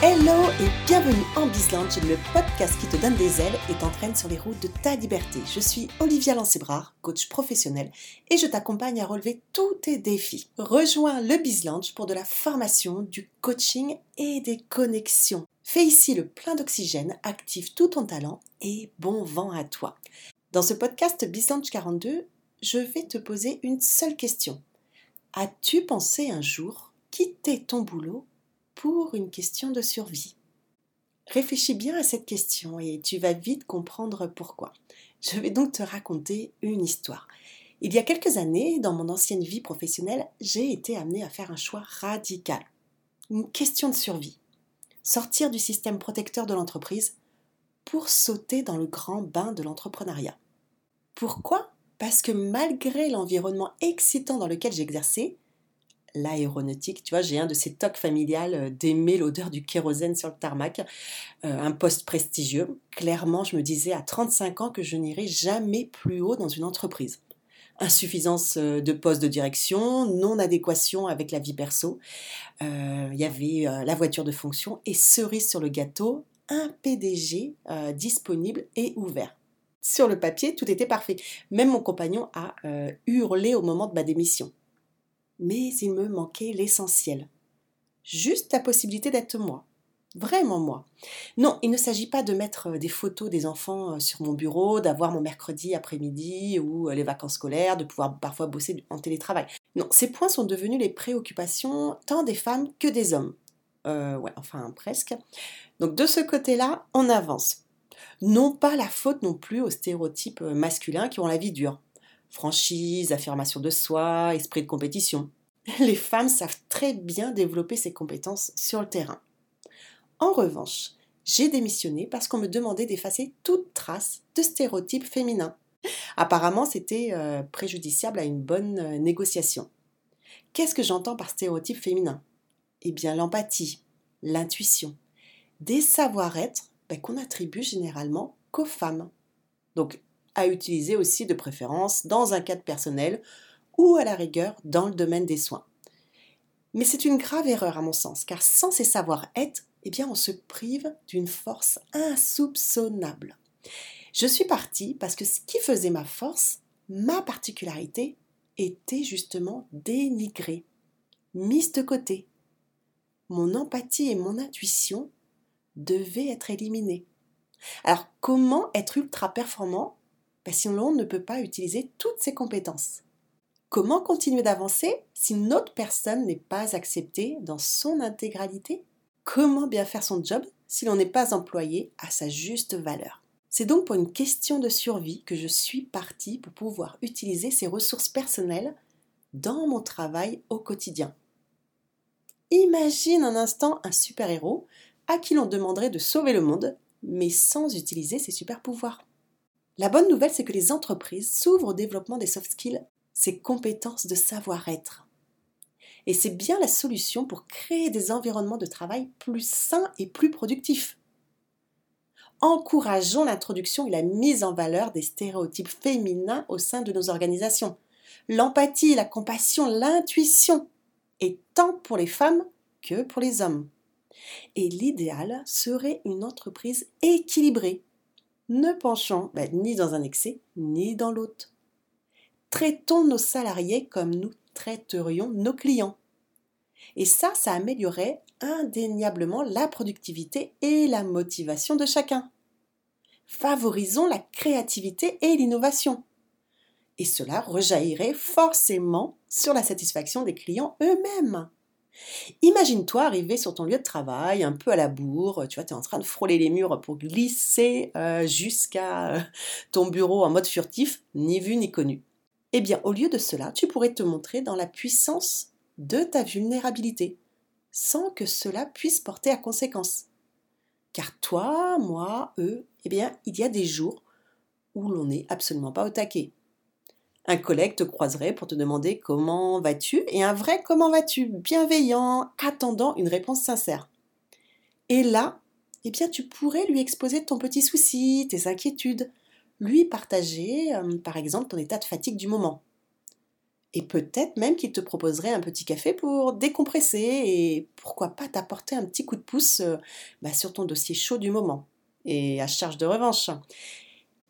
Hello et bienvenue en Bizlange, le podcast qui te donne des ailes et t'entraîne sur les routes de ta liberté. Je suis Olivia Lancébrar, coach professionnel, et je t'accompagne à relever tous tes défis. Rejoins le Bizlange pour de la formation, du coaching et des connexions. Fais ici le plein d'oxygène, active tout ton talent et bon vent à toi. Dans ce podcast Bizlange 42, je vais te poser une seule question. As-tu pensé un jour quitter ton boulot pour une question de survie Réfléchis bien à cette question et tu vas vite comprendre pourquoi. Je vais donc te raconter une histoire. Il y a quelques années, dans mon ancienne vie professionnelle, j'ai été amenée à faire un choix radical. Une question de survie. Sortir du système protecteur de l'entreprise pour sauter dans le grand bain de l'entrepreneuriat. Pourquoi? Parce que malgré l'environnement excitant dans lequel j'exerçais, l'aéronautique. Tu vois, j'ai un de ces tocs familiales euh, d'aimer l'odeur du kérosène sur le tarmac, euh, un poste prestigieux. Clairement, je me disais à 35 ans que je n'irai jamais plus haut dans une entreprise. Insuffisance euh, de poste de direction, non-adéquation avec la vie perso. Il y avait la voiture de fonction et cerise sur le gâteau, un PDG disponible et ouvert. Sur le papier, tout était parfait. Même mon compagnon a hurlé au moment de ma démission mais il me manquait l'essentiel. Juste la possibilité d'être moi. Vraiment moi. Non, il ne s'agit pas de mettre euh, des photos des enfants euh, sur mon bureau, d'avoir mon mercredi après-midi ou euh, les vacances scolaires, de pouvoir parfois bosser en télétravail. Non, ces points sont devenus les préoccupations tant des femmes que des hommes. enfin presque. Donc de ce côté-là, on avance. Non pas la faute non plus aux stéréotypes masculins qui ont la vie dure franchise, affirmation de soi, esprit de compétition. Les femmes savent très bien développer ces compétences sur le terrain. En revanche, j'ai démissionné parce qu'on me demandait d'effacer toute trace de stéréotypes féminins. Apparemment, c'était euh, préjudiciable à une bonne euh, négociation. Qu'est-ce que j'entends par stéréotype féminin Eh bien, l'empathie, l'intuition, des savoir-être ben, qu'on attribue généralement qu'aux femmes. Donc, à utiliser aussi de préférence dans un cadre personnel ou à la rigueur dans le domaine des soins. Mais c'est une grave erreur à mon sens, car sans ces savoir-être, eh bien on se prive d'une force insoupçonnable. Je suis partie parce que ce qui faisait ma force, ma particularité, était justement dénigré, mise de côté. Mon empathie et mon intuition devaient être éliminées. Alors comment être ultra performant si l'on ne peut pas utiliser toutes ses compétences. Comment continuer d'avancer si une autre personne n'est pas acceptée dans son intégralité? Comment bien faire son job si l'on n'est pas employé à sa juste valeur? C'est donc pour une question de survie que je suis partie pour pouvoir utiliser ces ressources personnelles dans mon travail au quotidien. Imagine un instant un super-héros à qui l'on demanderait de sauver le monde, mais sans utiliser ses super-pouvoirs. La bonne nouvelle, c'est que les entreprises s'ouvrent au développement des soft skills, ces compétences de savoir-être. Et c'est bien la solution pour créer des environnements de travail plus sains et plus productifs. Encourageons l'introduction et la mise en valeur des stéréotypes féminins au sein de nos organisations. L'empathie, la compassion, l'intuition, et tant pour les femmes que pour les hommes. Et l'idéal serait une entreprise équilibrée ne penchons ben, ni dans un excès ni dans l'autre. Traitons nos salariés comme nous traiterions nos clients. Et ça, ça améliorerait indéniablement la productivité et la motivation de chacun. Favorisons la créativité et l'innovation. Et cela rejaillirait forcément sur la satisfaction des clients eux-mêmes. Imagine-toi arriver sur ton lieu de travail, un peu à la bourre, tu vois, tu es en train de frôler les murs pour glisser euh, jusqu'à euh, ton bureau en mode furtif, ni vu ni connu. Eh bien, au lieu de cela, tu pourrais te montrer dans la puissance de ta vulnérabilité, sans que cela puisse porter à conséquence. Car toi, moi, eux, eh bien, il y a des jours où l'on n'est absolument pas au taquet. Un collègue te croiserait pour te demander comment vas-tu et un vrai comment vas-tu, bienveillant, attendant une réponse sincère. Et là, eh bien, tu pourrais lui exposer ton petit souci, tes inquiétudes, lui partager, euh, par exemple, ton état de fatigue du moment. Et peut-être même qu'il te proposerait un petit café pour décompresser et pourquoi pas t'apporter un petit coup de pouce euh, bah, sur ton dossier chaud du moment. Et à charge de revanche.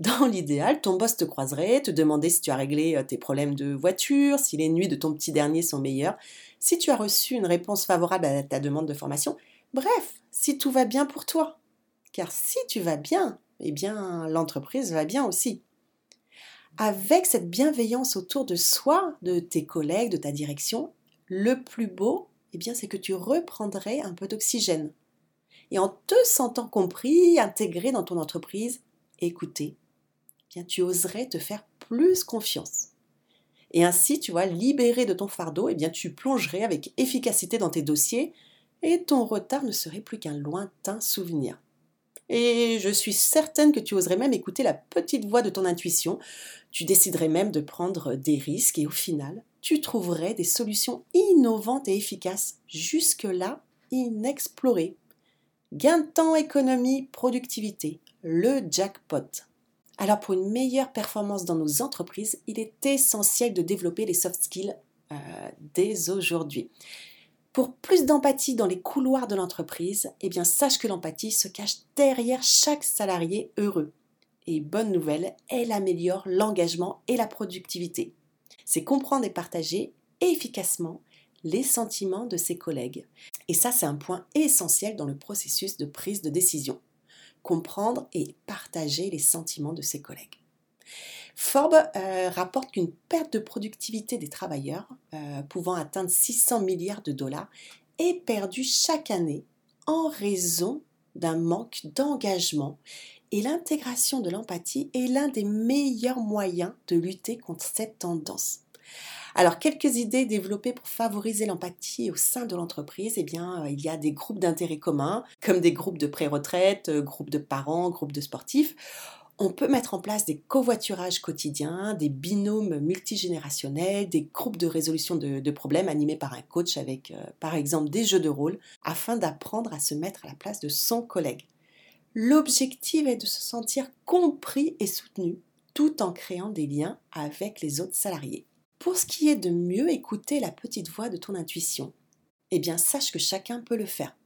Dans l'idéal, ton boss te croiserait, te demander si tu as réglé euh, tes problèmes de voiture, si les nuits de ton petit dernier sont meilleures, si tu as reçu une réponse favorable à ta demande de formation, bref, si tout va bien pour toi. Car si tu vas bien, eh bien l'entreprise va bien aussi avec cette bienveillance autour de soi, de tes collègues, de ta direction, le plus beau, eh bien, c'est que tu reprendrais un peu d'oxygène. Et en te sentant compris, intégré dans ton entreprise, écouté, eh tu oserais te faire plus confiance. Et ainsi, tu vois, libéré de ton fardeau, eh bien, tu plongerais avec efficacité dans tes dossiers et ton retard ne serait plus qu'un lointain souvenir. Et je suis certaine que tu oserais même écouter la petite voix de ton intuition. Tu déciderais même de prendre des risques et au final, tu trouverais des solutions innovantes et efficaces, jusque-là inexplorées. Gain de temps, économie, productivité, le jackpot. Alors pour une meilleure performance dans nos entreprises, il est essentiel de développer les soft skills euh, dès aujourd'hui. Pour plus d'empathie dans les couloirs de l'entreprise, eh bien sache que l'empathie se cache derrière chaque salarié heureux. Et bonne nouvelle, elle améliore l'engagement et la productivité. C'est comprendre et partager efficacement les sentiments de ses collègues. Et ça, c'est un point essentiel dans le processus de prise de décision. Comprendre et partager les sentiments de ses collègues. Forbes euh, rapporte qu'une perte de productivité des travailleurs, euh, pouvant atteindre 600 milliards de dollars, est perdue chaque année en raison d'un manque d'engagement et l'intégration de l'empathie est l'un des meilleurs moyens de lutter contre cette tendance. Alors, quelques idées développées pour favoriser l'empathie au sein de l'entreprise, eh bien, euh, il y a des groupes d'intérêts communs, comme des groupes de pré-retraite, groupes de parents, groupes de sportifs on peut mettre en place des covoiturages quotidiens, des binômes multigénérationnels, des groupes de résolution de, problèmes animés par un coach avec, euh, par exemple, des jeux de rôle, afin d'apprendre à se mettre à la place de son collègue. L'objectif est de se sentir compris et soutenu, tout en créant des liens avec les autres salariés. Pour ce qui est de mieux écouter la petite voix de ton intuition, eh bien sache que chacun peut le faire.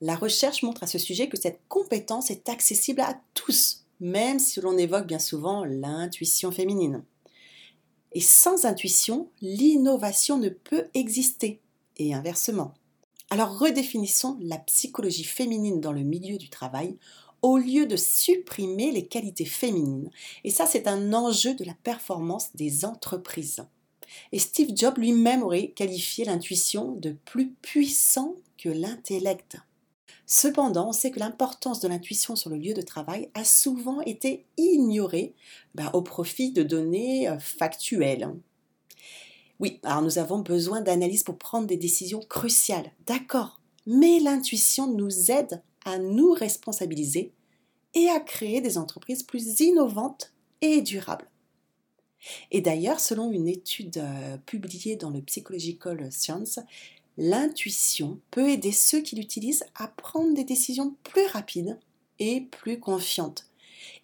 La recherche montre à ce sujet que cette compétence est accessible à tous, même si l'on évoque bien souvent l'intuition féminine. Et sans intuition, l'innovation ne peut exister, et inversement. Alors redéfinissons la psychologie féminine dans le milieu du travail au lieu de supprimer les qualités féminines. Et ça, c'est un enjeu de la performance des entreprises. Et Steve Jobs lui-même aurait qualifié l'intuition de plus puissant que l'intellect. Cependant, on sait que l'importance de l'intuition sur le lieu de travail a souvent été ignorée bah, au profit de données euh, factuelles. Oui, alors nous avons besoin d'analyse pour prendre des décisions cruciales, d'accord, mais l'intuition nous aide à nous responsabiliser et à créer des entreprises plus innovantes et durables. Et d'ailleurs, selon une étude euh, publiée dans le Psychological Science, l'intuition peut aider ceux qui l'utilisent à prendre des décisions plus rapides et plus confiantes.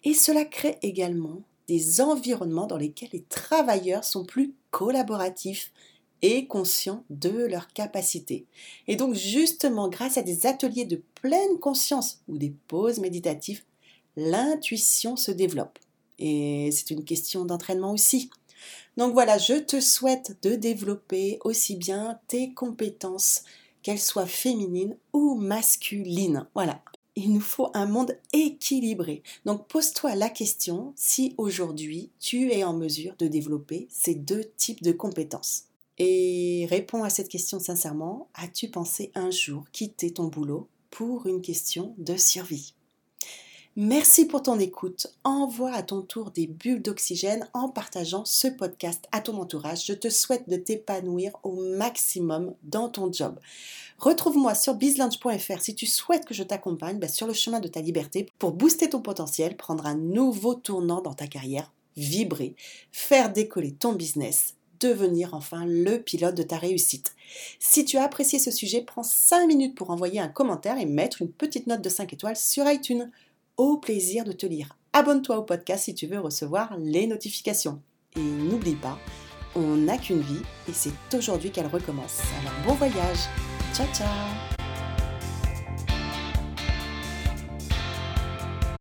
Et cela crée également des environnements dans lesquels les travailleurs sont plus collaboratifs et conscients de leurs capacités. Et donc justement, grâce à des ateliers de pleine conscience ou des pauses méditatives, l'intuition se développe. Et c'est une question d'entraînement aussi. Donc voilà, je te souhaite de développer aussi bien tes compétences, qu'elles soient féminines ou masculines. Voilà, il nous faut un monde équilibré. Donc pose-toi la question si aujourd'hui tu es en mesure de développer ces deux types de compétences. Et réponds à cette question sincèrement, as-tu pensé un jour quitter ton boulot pour une question de survie? Merci pour ton écoute. Envoie à ton tour des bulles d'oxygène en partageant ce podcast à ton entourage. Je te souhaite de t'épanouir au maximum dans ton job. Retrouve-moi sur bizlunch.fr si tu souhaites que je t'accompagne bah, sur le chemin de ta liberté pour booster ton potentiel, prendre un nouveau tournant dans ta carrière, vibrer, faire décoller ton business devenir enfin le pilote de ta réussite. Si tu as apprécié ce sujet, prends 5 minutes pour envoyer un commentaire et mettre une petite note de 5 étoiles sur iTunes au plaisir de te lire. Abonne-toi au podcast si tu veux recevoir les notifications. Et n'oublie pas, on n'a qu'une vie et c'est aujourd'hui qu'elle recommence. Alors bon voyage Ciao ciao